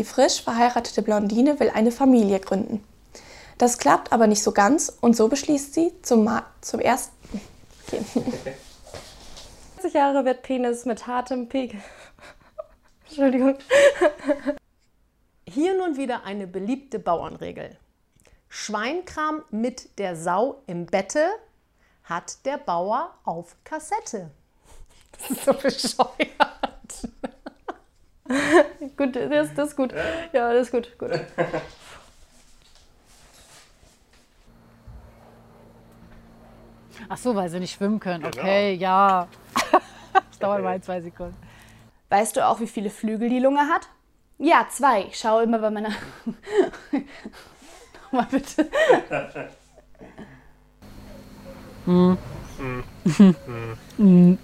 die frisch verheiratete Blondine will eine Familie gründen. Das klappt aber nicht so ganz und so beschließt sie zum, Ma zum ersten. Okay. 40 Jahre wird Penis mit hartem Pegel. Entschuldigung. Hier nun wieder eine beliebte Bauernregel. Schweinkram mit der Sau im Bette hat der Bauer auf Kassette. Das ist so bescheuert. gut, das, das ist gut. Ja, das ist gut. gut. Ach so, weil sie nicht schwimmen können. Genau. Okay, ja. das dauert mal zwei Sekunden. Weißt du auch, wie viele Flügel die Lunge hat? Ja, zwei. Ich schaue immer bei meiner. Nochmal bitte. hm. Hm. hm.